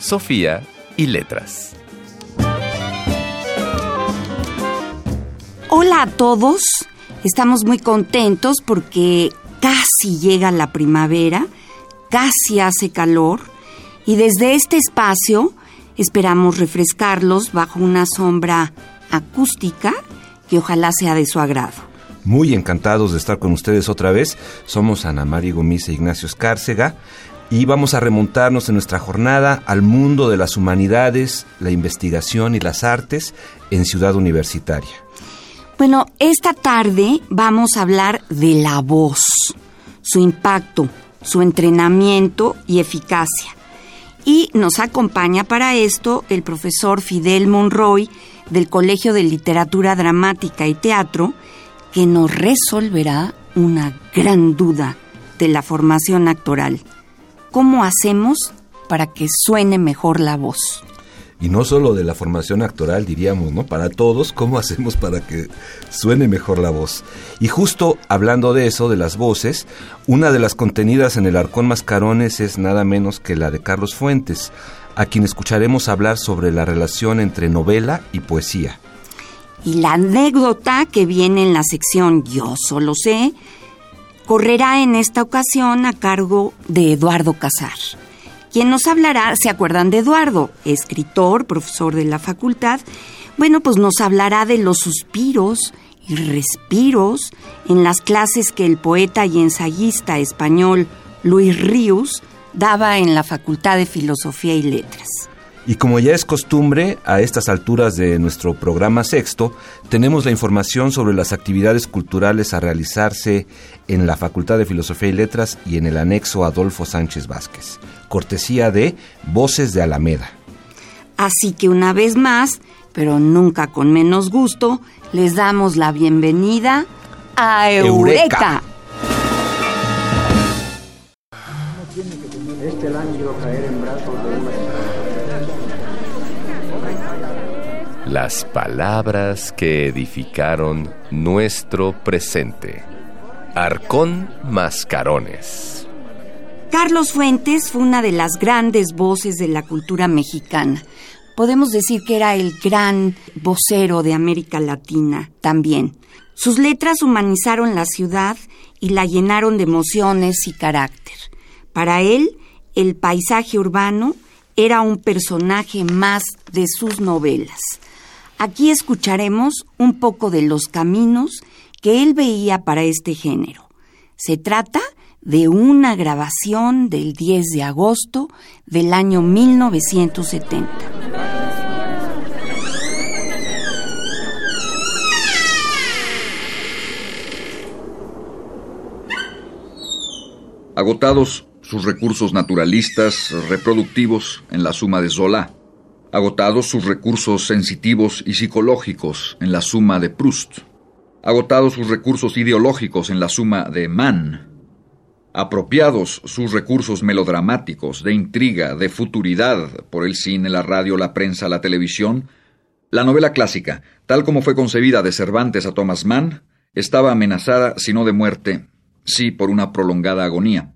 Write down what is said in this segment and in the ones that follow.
Sofía y letras. Hola a todos. Estamos muy contentos porque casi llega la primavera, casi hace calor y desde este espacio esperamos refrescarlos bajo una sombra acústica que ojalá sea de su agrado. Muy encantados de estar con ustedes otra vez. Somos Ana María Gómez e Ignacio Escárcega y vamos a remontarnos en nuestra jornada al mundo de las humanidades, la investigación y las artes en Ciudad Universitaria. Bueno, esta tarde vamos a hablar de la voz, su impacto, su entrenamiento y eficacia. Y nos acompaña para esto el profesor Fidel Monroy del Colegio de Literatura Dramática y Teatro, que nos resolverá una gran duda de la formación actoral. ¿Cómo hacemos para que suene mejor la voz? Y no solo de la formación actoral, diríamos, ¿no? Para todos, ¿cómo hacemos para que suene mejor la voz? Y justo hablando de eso, de las voces, una de las contenidas en el Arcón Mascarones es nada menos que la de Carlos Fuentes, a quien escucharemos hablar sobre la relación entre novela y poesía. Y la anécdota que viene en la sección Yo solo sé correrá en esta ocasión a cargo de Eduardo Casar, quien nos hablará, ¿se acuerdan de Eduardo? Escritor, profesor de la facultad. Bueno, pues nos hablará de los suspiros y respiros en las clases que el poeta y ensayista español Luis Ríos daba en la Facultad de Filosofía y Letras. Y como ya es costumbre, a estas alturas de nuestro programa sexto, tenemos la información sobre las actividades culturales a realizarse en la Facultad de Filosofía y Letras y en el anexo Adolfo Sánchez Vázquez, cortesía de Voces de Alameda. Así que una vez más, pero nunca con menos gusto, les damos la bienvenida a Eureka. Este caer en Las palabras que edificaron nuestro presente. Arcón Mascarones. Carlos Fuentes fue una de las grandes voces de la cultura mexicana. Podemos decir que era el gran vocero de América Latina también. Sus letras humanizaron la ciudad y la llenaron de emociones y carácter. Para él, el paisaje urbano era un personaje más de sus novelas. Aquí escucharemos un poco de los caminos que él veía para este género. Se trata de una grabación del 10 de agosto del año 1970. Agotados sus recursos naturalistas, reproductivos en la suma de Zola, agotados sus recursos sensitivos y psicológicos en la suma de Proust, agotados sus recursos ideológicos en la suma de Mann, apropiados sus recursos melodramáticos, de intriga, de futuridad por el cine, la radio, la prensa, la televisión, la novela clásica, tal como fue concebida de Cervantes a Thomas Mann, estaba amenazada, si no de muerte, sí por una prolongada agonía.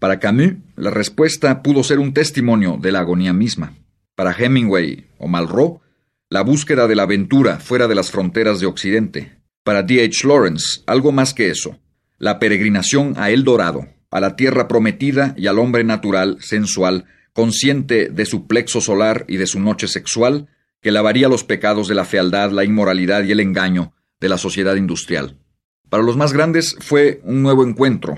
Para Camus, la respuesta pudo ser un testimonio de la agonía misma. Para Hemingway o Malraux, la búsqueda de la aventura fuera de las fronteras de Occidente. Para D. H. Lawrence, algo más que eso, la peregrinación a El Dorado, a la tierra prometida y al hombre natural, sensual, consciente de su plexo solar y de su noche sexual, que lavaría los pecados de la fealdad, la inmoralidad y el engaño de la sociedad industrial. Para los más grandes fue un nuevo encuentro,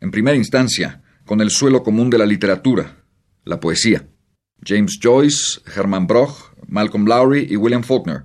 en primera instancia, con el suelo común de la literatura, la poesía. James Joyce, Herman Broch, Malcolm Lowry y William Faulkner,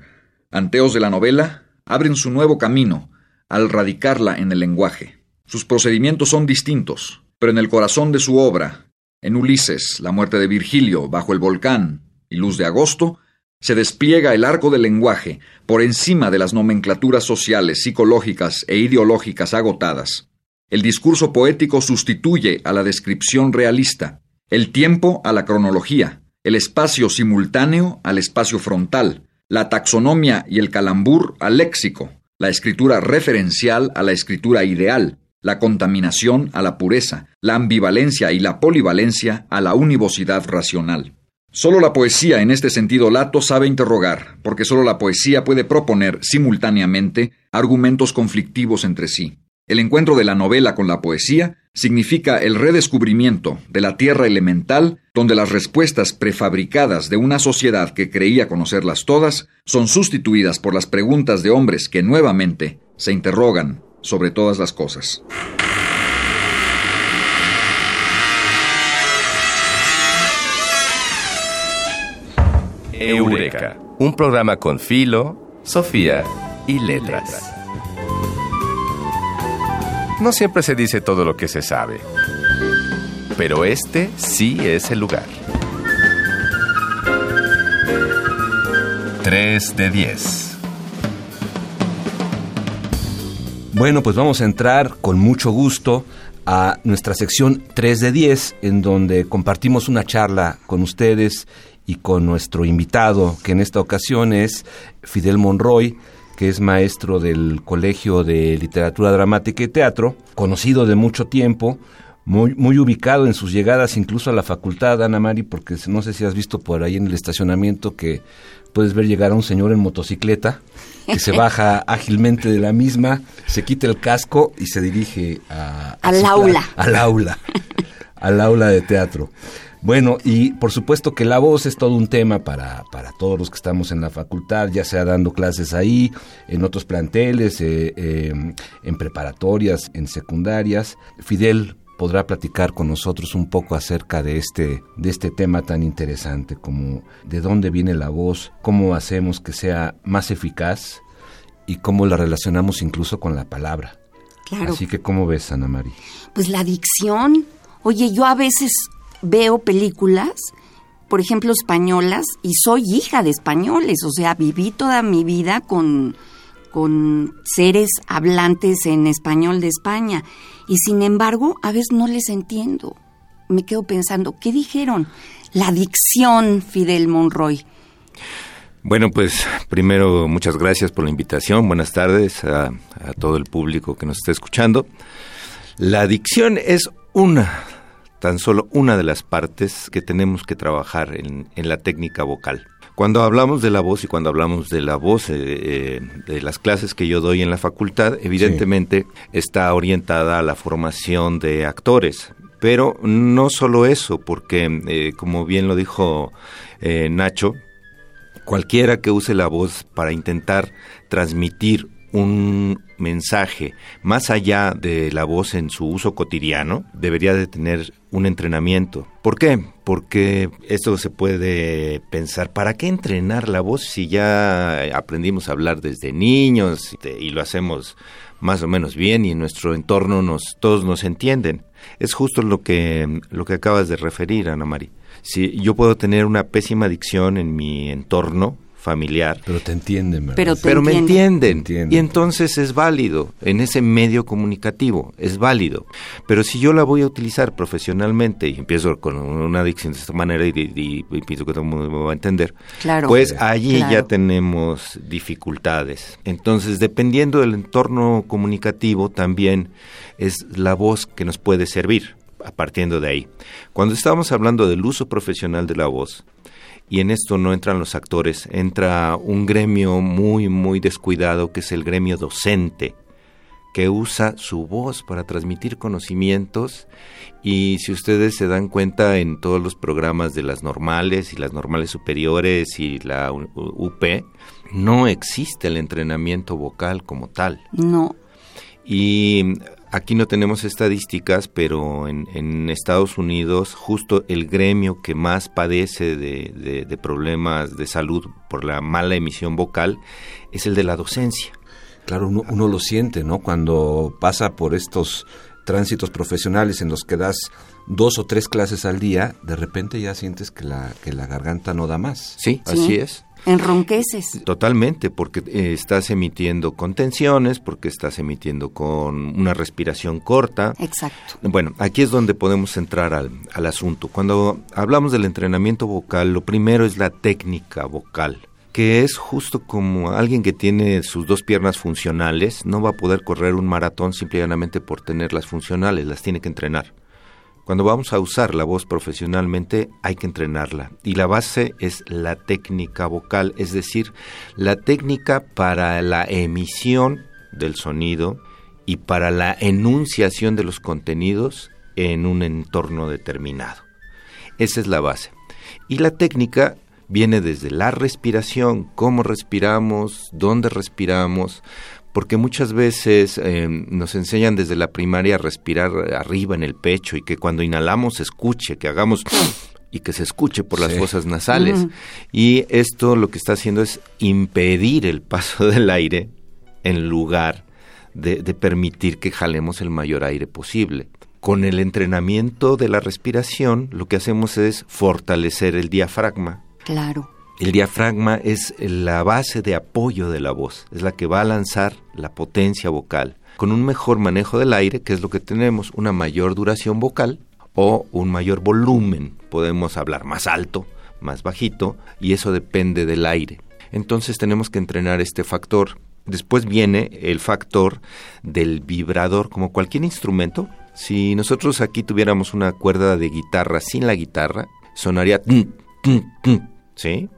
anteos de la novela, abren su nuevo camino al radicarla en el lenguaje. Sus procedimientos son distintos, pero en el corazón de su obra En Ulises, la muerte de Virgilio bajo el volcán y luz de agosto, se despliega el arco del lenguaje por encima de las nomenclaturas sociales, psicológicas e ideológicas agotadas. El discurso poético sustituye a la descripción realista, el tiempo a la cronología, el espacio simultáneo al espacio frontal, la taxonomía y el calambur al léxico, la escritura referencial a la escritura ideal, la contaminación a la pureza, la ambivalencia y la polivalencia a la univocidad racional. Solo la poesía en este sentido lato sabe interrogar, porque solo la poesía puede proponer simultáneamente argumentos conflictivos entre sí. El encuentro de la novela con la poesía significa el redescubrimiento de la tierra elemental donde las respuestas prefabricadas de una sociedad que creía conocerlas todas son sustituidas por las preguntas de hombres que nuevamente se interrogan sobre todas las cosas. Eureka, un programa con Filo, Sofía y Letras. No siempre se dice todo lo que se sabe, pero este sí es el lugar. 3 de 10. Bueno, pues vamos a entrar con mucho gusto a nuestra sección 3 de 10, en donde compartimos una charla con ustedes y con nuestro invitado, que en esta ocasión es Fidel Monroy, que es maestro del Colegio de Literatura Dramática y Teatro, conocido de mucho tiempo, muy, muy ubicado en sus llegadas incluso a la facultad, Ana Mari, porque no sé si has visto por ahí en el estacionamiento que puedes ver llegar a un señor en motocicleta que se baja ágilmente de la misma, se quita el casco y se dirige a, al aula. Al aula, al aula de teatro. Bueno, y por supuesto que la voz es todo un tema para, para todos los que estamos en la facultad, ya sea dando clases ahí, en otros planteles, eh, eh, en preparatorias, en secundarias. Fidel podrá platicar con nosotros un poco acerca de este, de este tema tan interesante como de dónde viene la voz, cómo hacemos que sea más eficaz y cómo la relacionamos incluso con la palabra. Claro. Así que, ¿cómo ves, Ana María? Pues la dicción. Oye, yo a veces veo películas, por ejemplo, españolas, y soy hija de españoles, o sea, viví toda mi vida con, con seres hablantes en español de España, y sin embargo, a veces no les entiendo. Me quedo pensando, ¿qué dijeron? La dicción, Fidel Monroy. Bueno, pues primero muchas gracias por la invitación. Buenas tardes a, a todo el público que nos está escuchando. La dicción es una tan solo una de las partes que tenemos que trabajar en, en la técnica vocal. Cuando hablamos de la voz y cuando hablamos de la voz, eh, eh, de las clases que yo doy en la facultad, evidentemente sí. está orientada a la formación de actores. Pero no solo eso, porque eh, como bien lo dijo Nacho, cualquiera que use la voz para intentar transmitir un mensaje más allá de la voz en su uso cotidiano, debería de tener un entrenamiento. ¿Por qué? Porque esto se puede pensar, ¿para qué entrenar la voz si ya aprendimos a hablar desde niños y lo hacemos más o menos bien y en nuestro entorno nos todos nos entienden? Es justo lo que lo que acabas de referir, Ana María. Si yo puedo tener una pésima dicción en mi entorno, familiar. Pero te entienden, ¿verdad? Pero, te Pero me entienden. entienden. Y entonces es válido en ese medio comunicativo, es válido. Pero si yo la voy a utilizar profesionalmente y empiezo con una dicción de esta manera y, y, y pienso que todo el mundo me va a entender, claro, pues allí claro. ya tenemos dificultades. Entonces, dependiendo del entorno comunicativo, también es la voz que nos puede servir partiendo de ahí. Cuando estamos hablando del uso profesional de la voz, y en esto no entran los actores, entra un gremio muy, muy descuidado que es el gremio docente, que usa su voz para transmitir conocimientos y si ustedes se dan cuenta en todos los programas de las normales y las normales superiores y la UP, no existe el entrenamiento vocal como tal. No. Y Aquí no tenemos estadísticas, pero en, en, Estados Unidos justo el gremio que más padece de, de, de, problemas de salud por la mala emisión vocal es el de la docencia. Claro, uno, uno lo siente, ¿no? Cuando pasa por estos tránsitos profesionales en los que das dos o tres clases al día, de repente ya sientes que la, que la garganta no da más. Sí, así es. Enronqueces. Totalmente, porque eh, estás emitiendo con tensiones, porque estás emitiendo con una respiración corta. Exacto. Bueno, aquí es donde podemos entrar al, al asunto. Cuando hablamos del entrenamiento vocal, lo primero es la técnica vocal que es justo como alguien que tiene sus dos piernas funcionales, no va a poder correr un maratón simplemente por tenerlas funcionales, las tiene que entrenar. Cuando vamos a usar la voz profesionalmente hay que entrenarla y la base es la técnica vocal, es decir, la técnica para la emisión del sonido y para la enunciación de los contenidos en un entorno determinado. Esa es la base. Y la técnica viene desde la respiración, cómo respiramos, dónde respiramos, porque muchas veces eh, nos enseñan desde la primaria a respirar arriba en el pecho y que cuando inhalamos se escuche, que hagamos y que se escuche por las fosas nasales. Y esto lo que está haciendo es impedir el paso del aire en lugar de, de permitir que jalemos el mayor aire posible. Con el entrenamiento de la respiración, lo que hacemos es fortalecer el diafragma. Claro. El diafragma es la base de apoyo de la voz, es la que va a lanzar la potencia vocal. Con un mejor manejo del aire, que es lo que tenemos, una mayor duración vocal o un mayor volumen. Podemos hablar más alto, más bajito, y eso depende del aire. Entonces tenemos que entrenar este factor. Después viene el factor del vibrador, como cualquier instrumento. Si nosotros aquí tuviéramos una cuerda de guitarra sin la guitarra, sonaría... ¿Sí?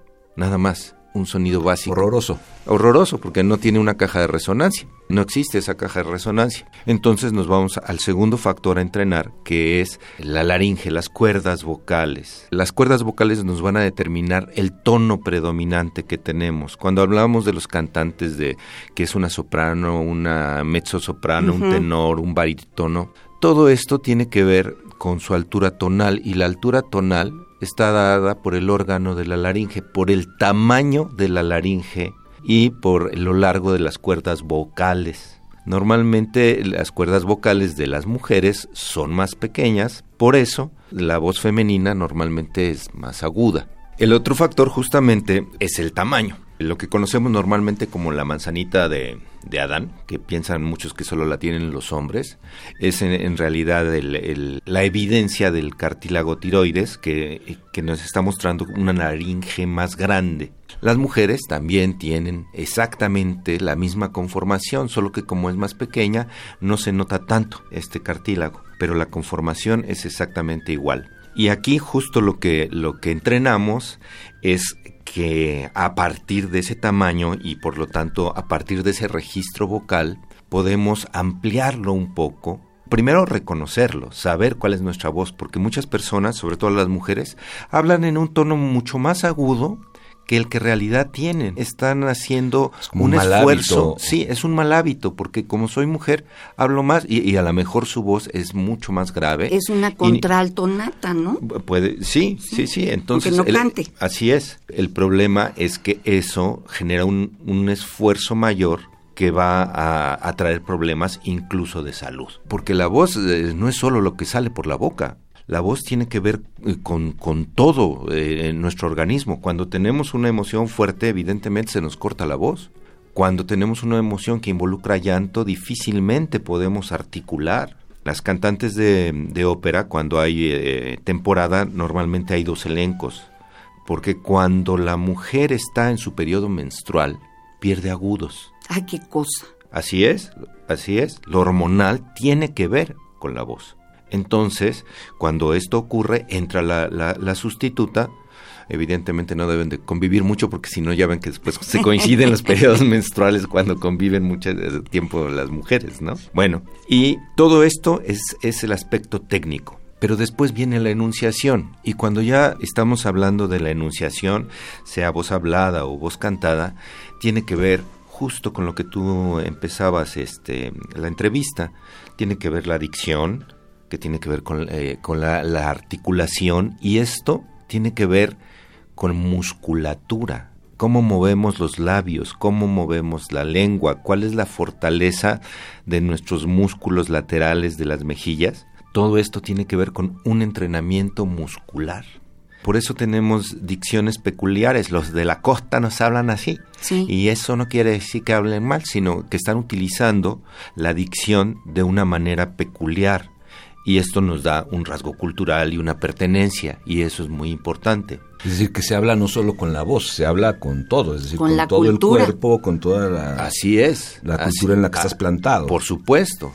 Nada más, un sonido básico. Horroroso. Horroroso, porque no tiene una caja de resonancia. No existe esa caja de resonancia. Entonces nos vamos al segundo factor a entrenar, que es la laringe, las cuerdas vocales. Las cuerdas vocales nos van a determinar el tono predominante que tenemos. Cuando hablamos de los cantantes de que es una soprano, una mezzo soprano, un tenor, un barítono, todo esto tiene que ver con su altura tonal y la altura tonal está dada por el órgano de la laringe, por el tamaño de la laringe y por lo largo de las cuerdas vocales. Normalmente las cuerdas vocales de las mujeres son más pequeñas, por eso la voz femenina normalmente es más aguda. El otro factor justamente es el tamaño lo que conocemos normalmente como la manzanita de, Adán, que piensan muchos que solo la tienen los hombres, es en, realidad la evidencia del cartílago tiroides que, que nos está mostrando una laringe más grande. Las mujeres también tienen exactamente la misma conformación, solo que como es más pequeña no se nota tanto este cartílago, pero la conformación es exactamente igual. Y aquí justo lo que, lo que entrenamos es que a partir de ese tamaño y por lo tanto a partir de ese registro vocal podemos ampliarlo un poco. Primero reconocerlo, saber cuál es nuestra voz, porque muchas personas, sobre todo las mujeres, hablan en un tono mucho más agudo que el que realidad tienen. Están haciendo un, esfuerzo. Sí, es un mal hábito, porque como soy mujer, hablo más y, a lo mejor su voz es mucho más grave. Es una contralto nata, ¿no? Puede, sí, sí, sí. Entonces, no cante. así es. El problema es que eso genera un, un esfuerzo mayor que va a, a, traer problemas incluso de salud. Porque la voz eh, no es solo lo que sale por la boca, la voz tiene que ver eh, con, con todo eh, en nuestro organismo. Cuando tenemos una emoción fuerte, evidentemente se nos corta la voz. Cuando tenemos una emoción que involucra llanto, difícilmente podemos articular. Las cantantes de, de ópera, cuando hay eh, temporada, normalmente hay dos elencos. Porque cuando la mujer está en su periodo menstrual, pierde agudos. ¡Ay, qué cosa! Así es, así es. Lo hormonal tiene que ver con la voz. Entonces, cuando esto ocurre, entra la, la, sustituta, evidentemente no deben de convivir mucho porque si no ya ven que después se coinciden los periodos menstruales cuando conviven mucho tiempo las mujeres, ¿no? Bueno, y todo esto es, es el aspecto técnico. Pero después viene la enunciación y cuando ya estamos hablando de la enunciación, sea voz hablada o voz cantada, tiene que ver justo con lo que tú empezabas este, la entrevista, tiene que ver la dicción, que tiene que ver con, eh, con la, articulación y esto tiene que ver con musculatura, cómo movemos los labios, cómo movemos la lengua, cuál es la fortaleza de nuestros músculos laterales de las mejillas. Todo esto tiene que ver con un entrenamiento muscular. Por eso tenemos dicciones peculiares. Los de la costa nos hablan así. Y eso no quiere decir que hablen mal, sino que están utilizando la dicción de una manera peculiar. Y esto nos da un rasgo cultural y una pertenencia. Y eso es muy importante. Es decir, que se habla no solo con la voz, se habla con todo, es decir, con, todo el cuerpo, con toda la... Así es. La cultura en la que estás plantado. Por supuesto.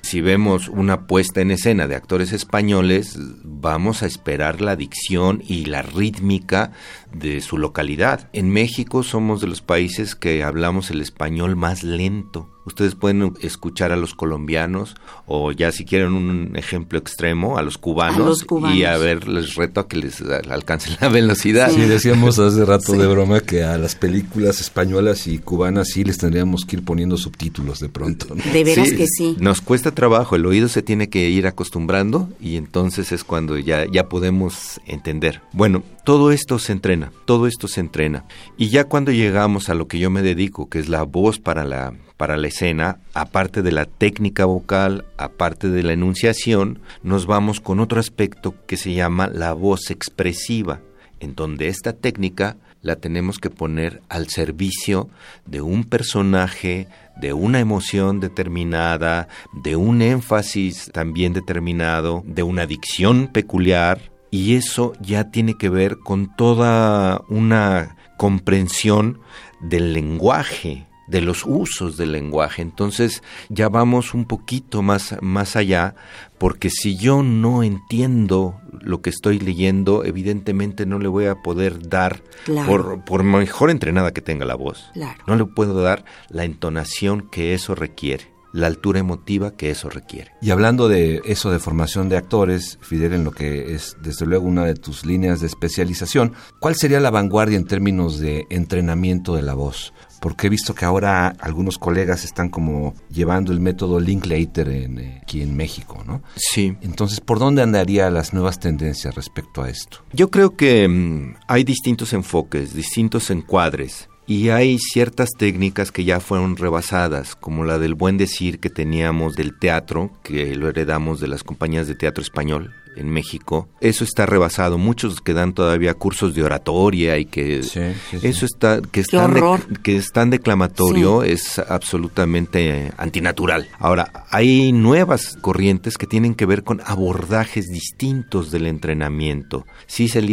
Si vemos una puesta en escena de actores españoles, vamos a esperar la dicción y la rítmica de su localidad. En México somos de los países que hablamos el español más lento. Ustedes pueden escuchar a los colombianos o ya si quieren un ejemplo extremo, a los cubanos, y a ver, les reto a que les alcancen la velocidad. Sí, decíamos hace rato de broma que a las películas españolas y cubanas sí les tendríamos que ir poniendo subtítulos de pronto. De veras que sí. Nos cuesta trabajo, el oído se tiene que ir acostumbrando y entonces es cuando ya, ya podemos entender. Bueno, todo esto se entrena, todo esto se entrena. Y ya cuando llegamos a lo que yo me dedico, que es la voz para la para la escena, aparte de la técnica vocal, aparte de la enunciación, nos vamos con otro aspecto que se llama la voz expresiva, en donde esta técnica la tenemos que poner al servicio de un personaje, de una emoción determinada, de un énfasis también determinado, de una dicción peculiar, y eso ya tiene que ver con toda una comprensión del lenguaje, de los usos del lenguaje. Entonces ya vamos un poquito más, más allá, porque si yo no entiendo lo que estoy leyendo, evidentemente no le voy a poder dar, por, por, mejor entrenada que tenga la voz, no le puedo dar la entonación que eso requiere la altura emotiva que eso requiere. Y hablando de eso de formación de actores, Fidel, en lo que es desde luego una de tus líneas de especialización, ¿cuál sería la vanguardia en términos de entrenamiento de la voz? porque he visto que ahora algunos colegas están como llevando el método Linklater en, eh, aquí en México, ¿no? Sí. Entonces, ¿por dónde andaría las nuevas tendencias respecto a esto? Yo creo que mm, hay distintos enfoques, distintos encuadres. Y hay ciertas técnicas que ya fueron rebasadas, como la del buen decir que teníamos del teatro, que lo heredamos de las compañías de teatro español, en México, eso está rebasado. Muchos que dan todavía cursos de oratoria y que eso está que están de, que están declamatorio es absolutamente antinatural. Ahora, hay nuevas corrientes que tienen que ver con abordajes distintos del entrenamiento.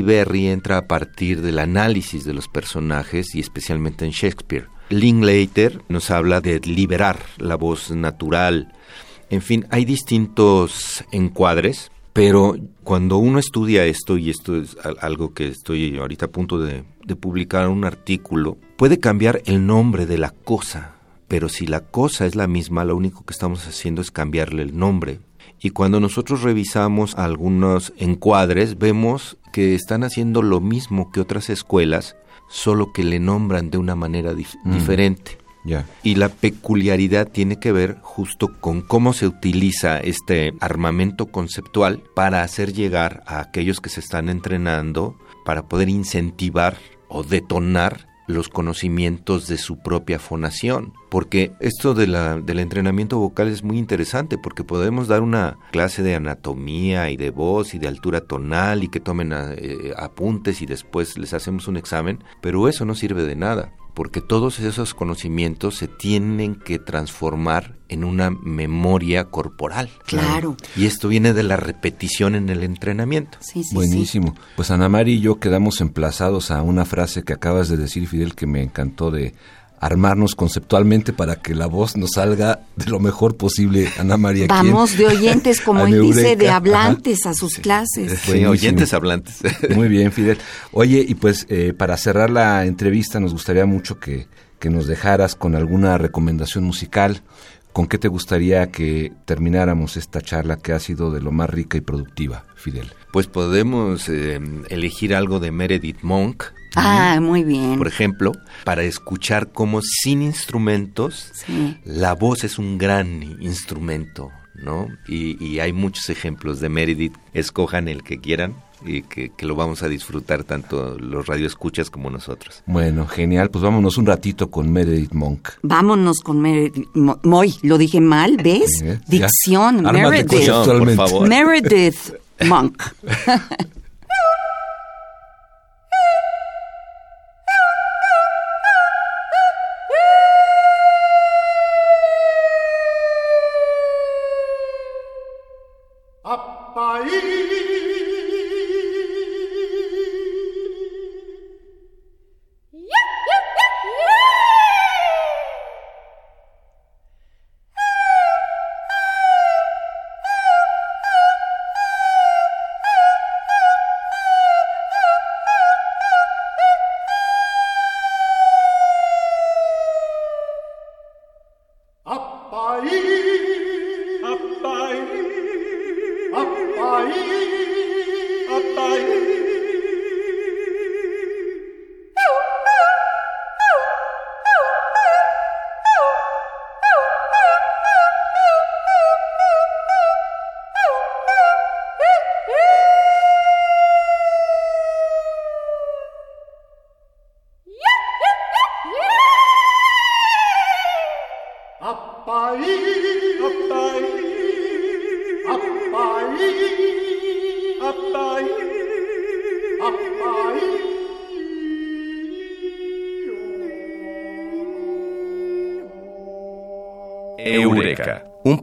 Berry entra a partir del análisis de los personajes y especialmente en Shakespeare. Linklater nos habla de liberar la voz natural. En fin, hay distintos encuadres pero cuando uno estudia esto, y esto es algo que estoy ahorita a punto de, publicar un artículo, puede cambiar el nombre de la cosa, pero si la cosa es la misma, lo único que estamos haciendo es cambiarle el nombre. Y cuando nosotros revisamos algunos encuadres, vemos que están haciendo lo mismo que otras escuelas, solo que le nombran de una manera mm. diferente. Y la peculiaridad tiene que ver justo con cómo se utiliza este armamento conceptual para hacer llegar a aquellos que se están entrenando para poder incentivar o detonar los conocimientos de su propia fonación. Porque esto de la, del entrenamiento vocal es muy interesante porque podemos dar una clase de anatomía y de voz y de altura tonal y que tomen eh, apuntes y después les hacemos un examen, pero eso no sirve de nada porque todos esos conocimientos se tienen que transformar en una memoria corporal. Claro. Y esto viene de la repetición en el entrenamiento. Sí, sí, Buenísimo. Pues Ana María y yo quedamos emplazados a una frase que acabas de decir, Fidel, que me encantó de armarnos conceptualmente para que la voz nos salga de lo mejor posible, Ana María. Vamos de oyentes, como él dice, de hablantes a sus clases. Sí, oyentes hablantes. Muy bien, Fidel. Oye, y pues eh, para cerrar la entrevista nos gustaría mucho que, que nos dejaras con alguna recomendación musical. ¿Con qué te gustaría que termináramos esta charla que ha sido de lo más rica y productiva, Fidel? Pues podemos eh, elegir algo de Meredith Monk, Ah, muy bien. Por ejemplo, para escuchar cómo sin instrumentos la voz es un gran instrumento, ¿no? Y, hay muchos ejemplos de Meredith, escojan el que quieran. y que, lo vamos a disfrutar tanto los radioescuchas como nosotros. Bueno, genial. Pues vámonos un ratito con Meredith Monk. Vámonos con Meredith Moy. Lo dije mal, ¿ves? Dicción. Meredith. por favor. Meredith Monk.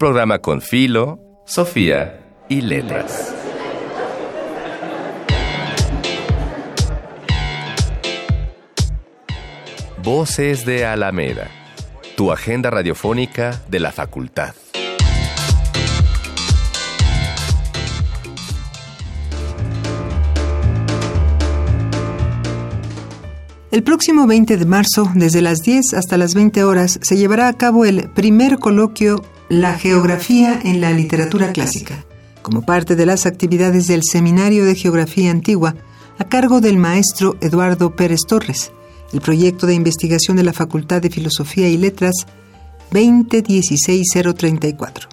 programa con Filo, Sofía y Letras. Voces de Alameda, tu agenda radiofónica de la facultad. El próximo 20 de marzo, desde las 10 hasta las 20 horas, se llevará a cabo el primer coloquio La Geografía en la Literatura Clásica, como parte de las actividades del Seminario de Geografía Antigua, a cargo del maestro Eduardo Pérez Torres, el proyecto de investigación de la Facultad de Filosofía y Letras 2016-034.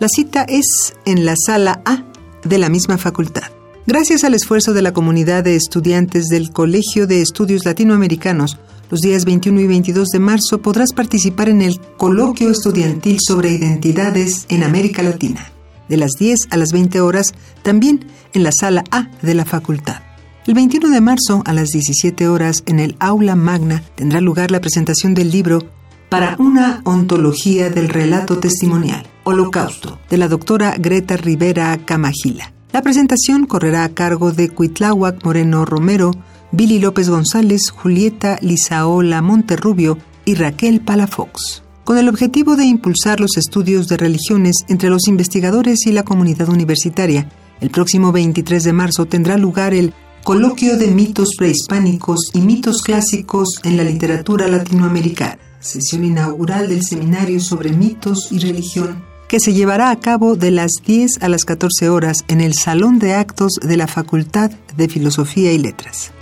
La cita es en la sala A de la misma facultad. Gracias al esfuerzo de la comunidad de estudiantes del Colegio de Estudios Latinoamericanos, los días 21 y 22 de marzo podrás participar en el Coloquio Estudiantil sobre Identidades en América Latina, de las 10 a las 20 horas, también en la sala A de la facultad. El 21 de marzo a las 17 horas en el Aula Magna tendrá lugar la presentación del libro Para una ontología del relato testimonial, Holocausto, de la doctora Greta Rivera Camajila. La presentación correrá a cargo de Cuitláhuac Moreno Romero, Billy López González, Julieta Lizaola Monterrubio y Raquel Palafox, con el objetivo de impulsar los estudios de religiones entre los investigadores y la comunidad universitaria. El próximo 23 de marzo tendrá lugar el Coloquio de mitos prehispánicos y mitos clásicos en la literatura latinoamericana, sesión inaugural del Seminario sobre mitos y religión que se llevará a cabo de las 10 a las 14 horas en el Salón de Actos de la Facultad de Filosofía y Letras.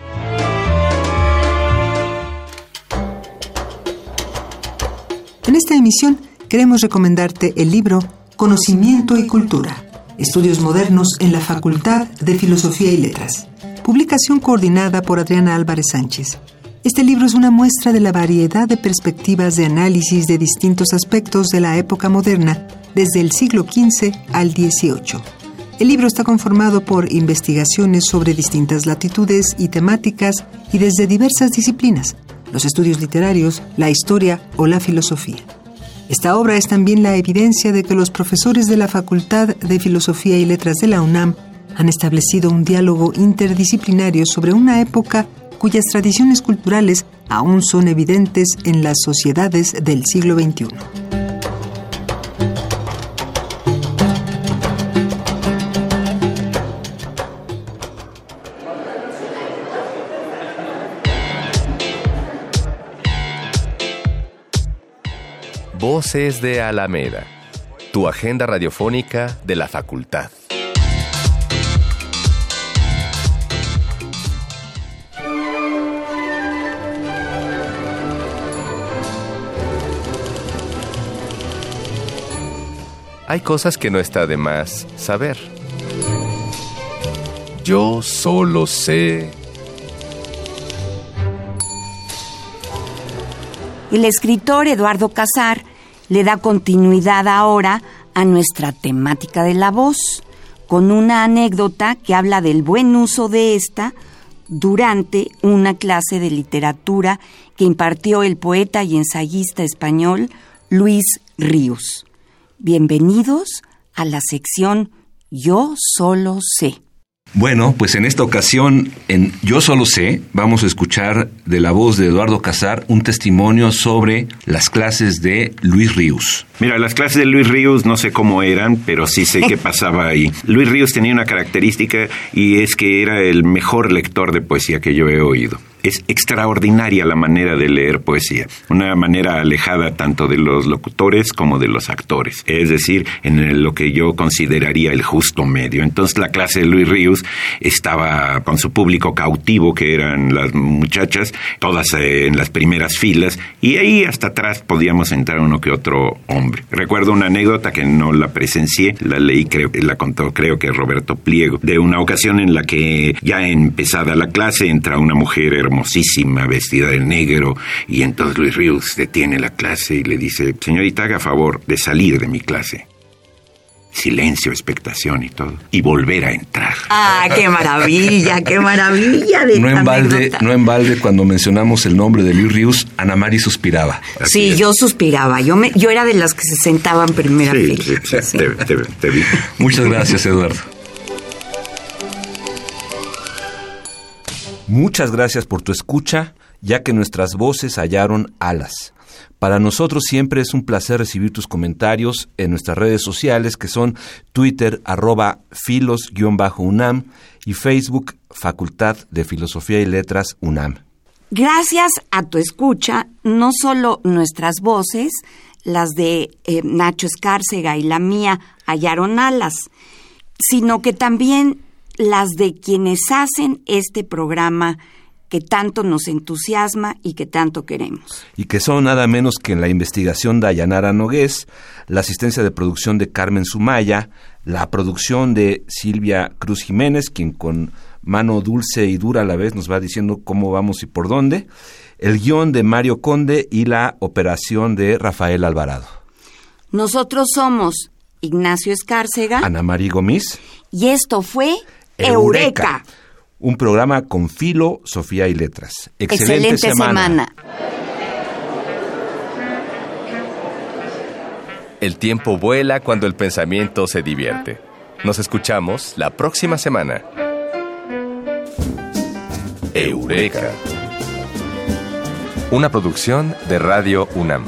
En esta emisión queremos recomendarte el libro Conocimiento y Cultura, Estudios Modernos en la Facultad de Filosofía y Letras, publicación coordinada por Adriana Álvarez Sánchez. Este libro es una muestra de la variedad de perspectivas de análisis de distintos aspectos de la época moderna desde el siglo XV al XVIII. El libro está conformado por investigaciones sobre distintas latitudes y temáticas y desde diversas disciplinas, los estudios literarios, la historia o la filosofía. Esta obra es también la evidencia de que los profesores de la Facultad de Filosofía y Letras de la UNAM han establecido un diálogo interdisciplinario sobre una época cuyas tradiciones culturales aún son evidentes en las sociedades del siglo XXI. Voces de Alameda, tu agenda radiofónica de la facultad. Hay cosas que no está de más saber. yo solo sé. El escritor Eduardo Casar le da continuidad ahora a nuestra temática de la voz, con una anécdota que habla del buen uso de esta durante una clase de literatura que impartió el poeta y ensayista español Luis Ríos. Bienvenidos a la sección Yo solo sé. Bueno, pues en esta ocasión, en Yo Solo Sé, vamos a escuchar de la voz de Eduardo Casar un testimonio sobre las clases de Luis Ríos. Mira, las clases de Luis Ríos no sé cómo eran, pero sí sé qué pasaba ahí. Luis Ríos tenía una característica y es que era el mejor lector de poesía que yo he oído es extraordinaria la manera de leer poesía, una manera alejada tanto de los locutores como de los actores, es decir, en lo que yo consideraría el justo medio. Entonces la clase de Luis Ríos estaba con su público cautivo, que eran las muchachas, todas eh, en las primeras filas, y ahí hasta atrás podíamos entrar uno que otro hombre. Recuerdo una anécdota que no la presencié, la leí, creo, la contó creo que Roberto Pliego, de una ocasión en la que ya empezada la clase entra una mujer hermosísima, vestida de negro, y entonces Luis Ríos detiene la clase y le dice, señorita, haga favor de salir de mi clase. Silencio, expectación y todo. Y volver a entrar. ¡Ah, qué maravilla, qué maravilla! De no, en balde, no en balde, cuando mencionamos el nombre de Luis Ríos, Ana Mari suspiraba. sí, yo suspiraba. Yo, me, yo era de las que se sentaban primera sí, fila. Sí, sí, te, te, te vi. Muchas gracias, Eduardo. Muchas gracias por tu escucha, ya que nuestras voces hallaron alas. Para nosotros siempre es un placer recibir tus comentarios en nuestras redes sociales que son Twitter arroba filos-unam y Facebook Facultad de Filosofía y Letras UNAM. Gracias a tu escucha, no solo nuestras voces, las de eh, Nacho Escárcega y la mía, hallaron alas, sino que también las de quienes hacen este programa que tanto nos entusiasma y que tanto queremos. Y que son nada menos que en la investigación de Ayanara Nogués, la asistencia de producción de Carmen Sumaya, la producción de Silvia Cruz Jiménez, quien con mano dulce y dura a la vez nos va diciendo cómo vamos y por dónde, el guion de Mario Conde y la operación de Rafael Alvarado. Nosotros somos Ignacio Escárcega, Ana María Gomis, y esto fue Eureka. Un programa con filo, Sofía y letras. Excelente, Excelente semana. El tiempo vuela cuando el pensamiento se divierte. Nos escuchamos la próxima semana. Eureka. Una producción de Radio UNAM.